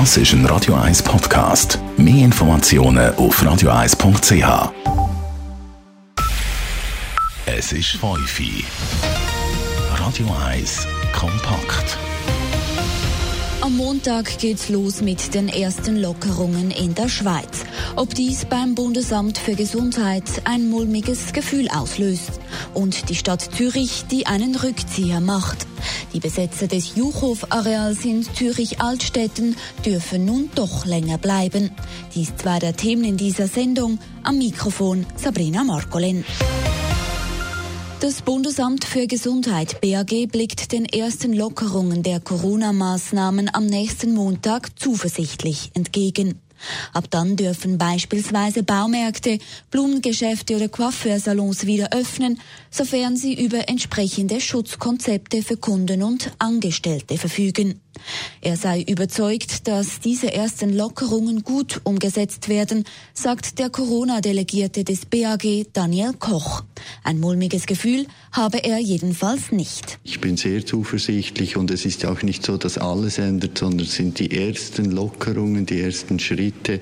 Das ist ein Radio 1 Podcast. Mehr Informationen auf radio1.ch. Es ist 5 Radio 1 kompakt. Am Montag geht's los mit den ersten Lockerungen in der Schweiz. Ob dies beim Bundesamt für Gesundheit ein mulmiges Gefühl auslöst und die Stadt Zürich, die einen Rückzieher macht. Die Besetzer des Juchhof-Areals in Zürich-Altstetten dürfen nun doch länger bleiben. Dies zwei der Themen in dieser Sendung. Am Mikrofon Sabrina Markolin. Das Bundesamt für Gesundheit BAG blickt den ersten Lockerungen der Corona-Maßnahmen am nächsten Montag zuversichtlich entgegen. Ab dann dürfen beispielsweise Baumärkte, Blumengeschäfte oder Coiffeursalons wieder öffnen, sofern sie über entsprechende Schutzkonzepte für Kunden und Angestellte verfügen. Er sei überzeugt, dass diese ersten Lockerungen gut umgesetzt werden, sagt der Corona-Delegierte des BAG Daniel Koch. Ein mulmiges Gefühl habe er jedenfalls nicht. Ich bin sehr zuversichtlich und es ist auch nicht so, dass alles ändert, sondern es sind die ersten Lockerungen, die ersten Schritte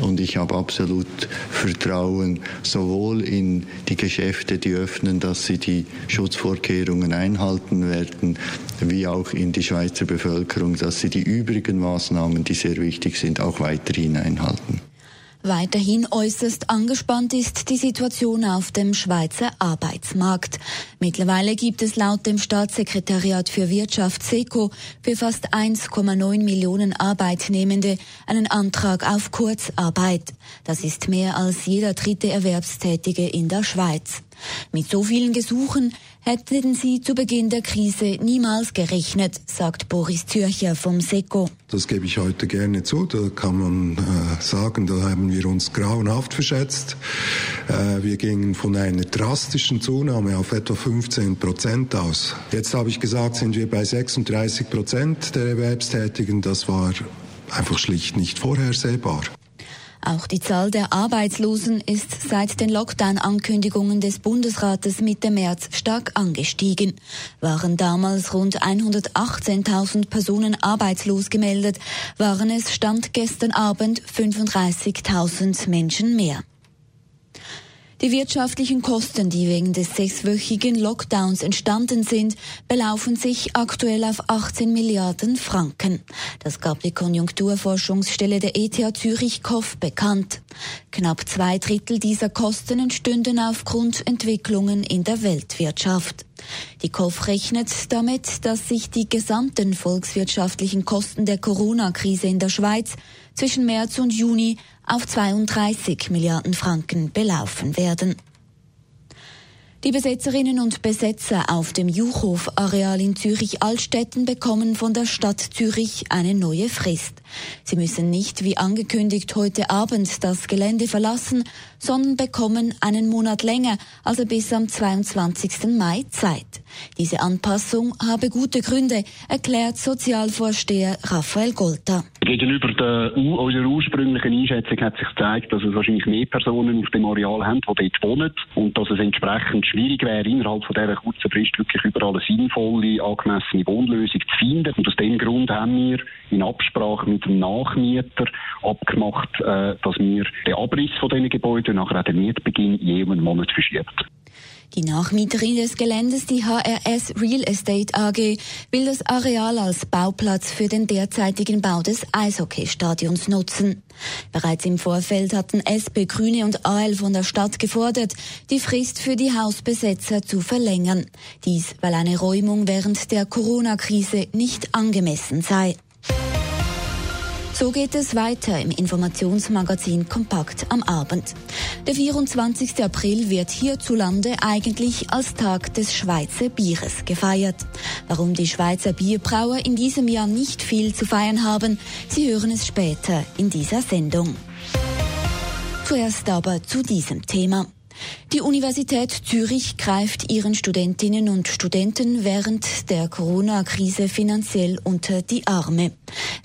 und ich habe absolut Vertrauen sowohl in die Geschäfte, die öffnen, dass sie die Schutzvorkehrungen einhalten werden, wie auch in die Schweizer Bevölkerung, dass sie die übrigen Maßnahmen, die sehr wichtig sind, auch weiterhin einhalten. Weiterhin äußerst angespannt ist die Situation auf dem Schweizer Arbeitsmarkt. Mittlerweile gibt es laut dem Staatssekretariat für Wirtschaft SECO für fast 1,9 Millionen Arbeitnehmende einen Antrag auf Kurzarbeit. Das ist mehr als jeder dritte Erwerbstätige in der Schweiz. Mit so vielen Gesuchen hätten sie zu Beginn der Krise niemals gerechnet, sagt Boris Zürcher vom SECO. Das gebe ich heute gerne zu. Da kann man äh, sagen, da haben wir uns grauenhaft verschätzt. Äh, wir gingen von einer drastischen Zunahme auf etwa 15 Prozent aus. Jetzt habe ich gesagt, sind wir bei 36 Prozent der Erwerbstätigen. Das war einfach schlicht nicht vorhersehbar. Auch die Zahl der Arbeitslosen ist seit den Lockdown-Ankündigungen des Bundesrates Mitte März stark angestiegen. Waren damals rund 118.000 Personen arbeitslos gemeldet, waren es Stand gestern Abend 35.000 Menschen mehr. Die wirtschaftlichen Kosten, die wegen des sechswöchigen Lockdowns entstanden sind, belaufen sich aktuell auf 18 Milliarden Franken. Das gab die Konjunkturforschungsstelle der ETH Zürich KOF bekannt. Knapp zwei Drittel dieser Kosten entstünden aufgrund Entwicklungen in der Weltwirtschaft. Die KOF rechnet damit, dass sich die gesamten volkswirtschaftlichen Kosten der Corona-Krise in der Schweiz zwischen März und Juni auf 32 Milliarden Franken belaufen werden. Die Besetzerinnen und Besetzer auf dem Juchhof-Areal in Zürich-Altstetten bekommen von der Stadt Zürich eine neue Frist. Sie müssen nicht wie angekündigt heute Abend das Gelände verlassen, sondern bekommen einen Monat länger, also bis am 22. Mai Zeit. Diese Anpassung habe gute Gründe, erklärt Sozialvorsteher Raphael Golter. Gegenüber der, unserer ursprünglichen Einschätzung hat sich gezeigt, dass es wahrscheinlich mehr Personen auf dem Areal haben, die dort wohnen und dass es entsprechend schwierig wäre, innerhalb von dieser kurzen Frist wirklich überall eine sinnvolle, angemessene Wohnlösung zu finden. Und aus dem Grund haben wir in Absprache mit dem Nachmieter abgemacht, äh, dass wir den Abriss von diesen Gebäuden nachher auch den Mietbeginn je einen Monat verschieben. Die Nachmieterin des Geländes, die HRS Real Estate AG, will das Areal als Bauplatz für den derzeitigen Bau des Eishockeystadions nutzen. Bereits im Vorfeld hatten SP, Grüne und AL von der Stadt gefordert, die Frist für die Hausbesetzer zu verlängern. Dies, weil eine Räumung während der Corona-Krise nicht angemessen sei. So geht es weiter im Informationsmagazin Kompakt am Abend. Der 24. April wird hierzulande eigentlich als Tag des Schweizer Bieres gefeiert. Warum die Schweizer Bierbrauer in diesem Jahr nicht viel zu feiern haben, Sie hören es später in dieser Sendung. Zuerst aber zu diesem Thema. Die Universität Zürich greift ihren Studentinnen und Studenten während der Corona-Krise finanziell unter die Arme.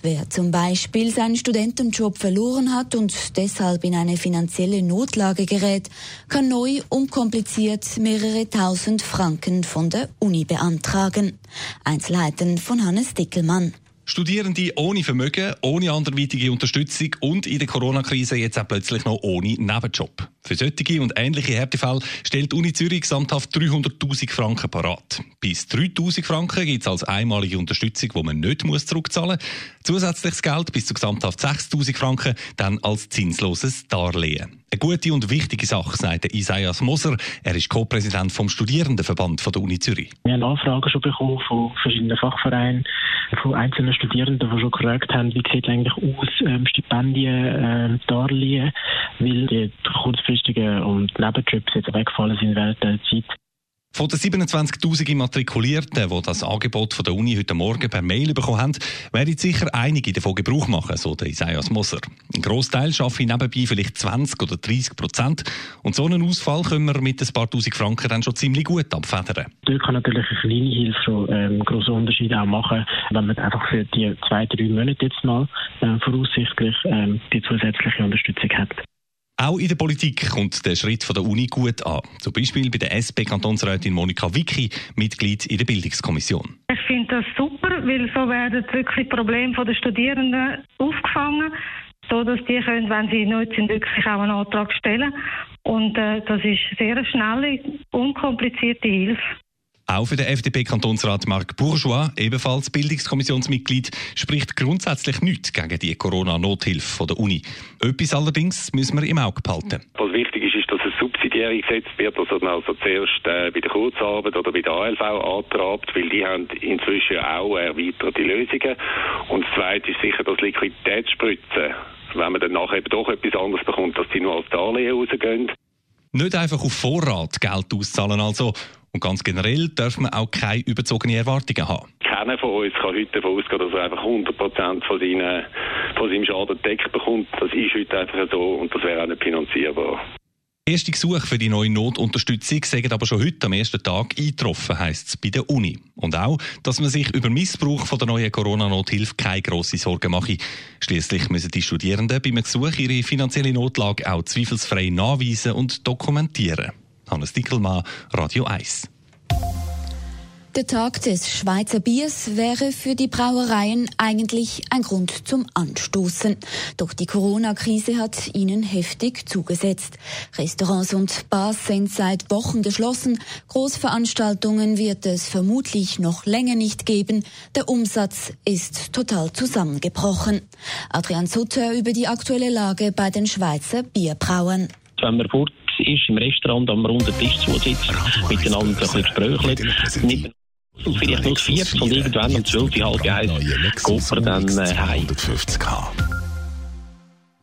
Wer zum Beispiel seinen Studentenjob verloren hat und deshalb in eine finanzielle Notlage gerät, kann neu unkompliziert mehrere tausend Franken von der Uni beantragen. Einzelheiten von Hannes Dickelmann. Studierende ohne Vermögen, ohne anderweitige Unterstützung und in der Corona-Krise jetzt auch plötzlich noch ohne Nebenjob. Für solche und ähnliche Härtefälle stellt die Uni Zürich gesamthaft 300.000 Franken parat. Bis 3.000 Franken gibt es als einmalige Unterstützung, die man nicht zurückzahlen muss. Zusätzliches Geld bis zu gesamthaft 6.000 Franken dann als zinsloses Darlehen. Eine gute und wichtige Sache, sagt Isaias Moser. Er ist Co-Präsident vom Studierendenverband von der Uni Zürich. Wir haben Anfragen schon bekommen von verschiedenen Fachvereinen, von einzelnen Studierenden, die schon gefragt haben, wie sieht eigentlich aus, ähm, Stipendien, äh, Darlehen, weil die kurzfristigen und Nebenjobs jetzt weggefallen sind während der Zeit. Von den 27.000 Immatrikulierten, die das Angebot von der Uni heute Morgen per Mail bekommen haben, werden sicher einige davon Gebrauch machen, so der Isaias Moser. Ein Großteil schaffe nebenbei vielleicht 20 oder 30 Prozent. Und so einen Ausfall können wir mit ein paar Tausend Franken dann schon ziemlich gut abfedern. Dort kann natürlich eine kleine Hilfe schon ähm, grossen Unterschied auch machen, wenn man einfach für die zwei, drei Monate jetzt mal äh, voraussichtlich ähm, die zusätzliche Unterstützung hat. Auch in der Politik kommt der Schritt von der Uni gut an. Zum Beispiel bei der SP-Kantonsrätin Monika Wicki, Mitglied in der Bildungskommission. Ich finde das super, weil so werden wirklich Probleme der Studierenden aufgefangen, so dass die können, wenn sie neu sind, wirklich auch einen Antrag stellen. Und äh, das ist sehr schnelle, unkomplizierte Hilfe. Auch für den FDP-Kantonsrat Marc Bourgeois, ebenfalls Bildungskommissionsmitglied, spricht grundsätzlich nichts gegen die Corona-Nothilfe der Uni. Etwas allerdings müssen wir im Auge behalten. Was wichtig ist, ist, dass es subsidiär gesetzt wird, dass man also zuerst äh, bei der Kurzarbeit oder bei der ALV antrabt, weil die haben inzwischen auch erweiterte Lösungen. Und das Zweite ist sicher, dass Liquiditätsspritzen, wenn man dann nachher eben doch etwas anderes bekommt, dass die nur als Darlehen rausgehen. Nicht einfach auf Vorrat Geld auszahlen also. Und ganz generell darf man auch keine überzogenen Erwartungen haben. Keiner von uns kann heute davon ausgehen, dass er einfach 100% von, seinen, von seinem Schaden deckt bekommt. Das ist heute einfach so und das wäre auch nicht finanzierbar. Erste Gesuche für die neue Notunterstützung sagen aber schon heute am ersten Tag eingetroffen, heisst es bei der Uni. Und auch, dass man sich über Missbrauch von der neuen Corona-Nothilfe keine grosse Sorgen mache. Schließlich müssen die Studierenden beim Gesuch ihre finanzielle Notlage auch zweifelsfrei nachweisen und dokumentieren. Hannes Dickelmann, Radio 1. Der Tag des Schweizer Biers wäre für die Brauereien eigentlich ein Grund zum Anstoßen. Doch die Corona-Krise hat ihnen heftig zugesetzt. Restaurants und Bars sind seit Wochen geschlossen. Großveranstaltungen wird es vermutlich noch länger nicht geben. Der Umsatz ist total zusammengebrochen. Adrian Sutter über die aktuelle Lage bei den Schweizer Bierbrauern. Wenn fort ist im Restaurant am runden Tisch zusitzt, miteinander ein bisschen gesprächelt, und vielleicht nur vier und irgendwann um zwölf, halb eins geht man dann äh, heim.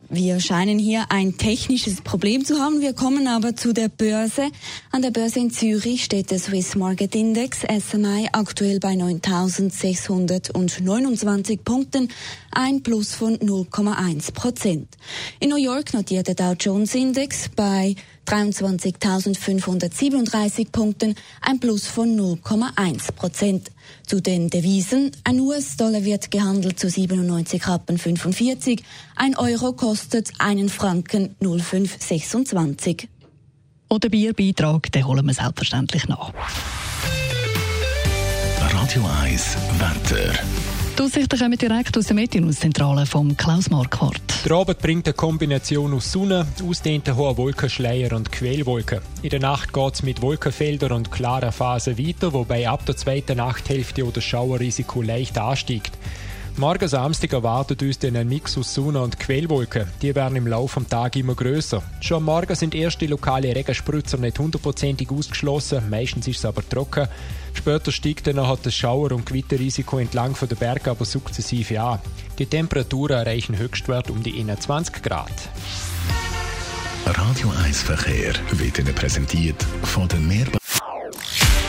Wir scheinen hier ein technisches Problem zu haben. Wir kommen aber zu der Börse. An der Börse in Zürich steht der Swiss Market Index SMI aktuell bei 9.629 Punkten, ein Plus von 0,1 Prozent. In New York notiert der Dow Jones Index bei 23.537 Punkten, ein Plus von 0,1 Prozent. Zu den Devisen, ein US-Dollar wird gehandelt zu 97 Rappen 45, ein Euro kostet einen Franken 0,526. Und den Bierbeitrag, den holen wir selbstverständlich nach. Radio 1 Wetter. Die Aussichten kommen direkt aus der Meteorzentrale vom Klaus Marquardt. Der Abend bringt eine Kombination aus Sonne, ausdehnten hohen Wolkenschleier und Quellwolken. In der Nacht geht es mit Wolkenfeldern und klarer Phase weiter, wobei ab der zweiten Nachthälfte das Schauerrisiko leicht ansteigt. Morgen Samstag erwartet uns dann ein Mix aus Sonne und Quellwolken. Die werden im Laufe des Tages immer größer. Schon morgen sind erste lokale Regenspritzer nicht hundertprozentig ausgeschlossen, meistens ist es aber trocken. Später steigt dann noch das Schauer- und Gewitterrisiko entlang der Berge aber sukzessive an. Die Temperaturen erreichen Höchstwert um die 21 Grad. Radio 1 Verkehr wird Ihnen präsentiert von den Mehrbe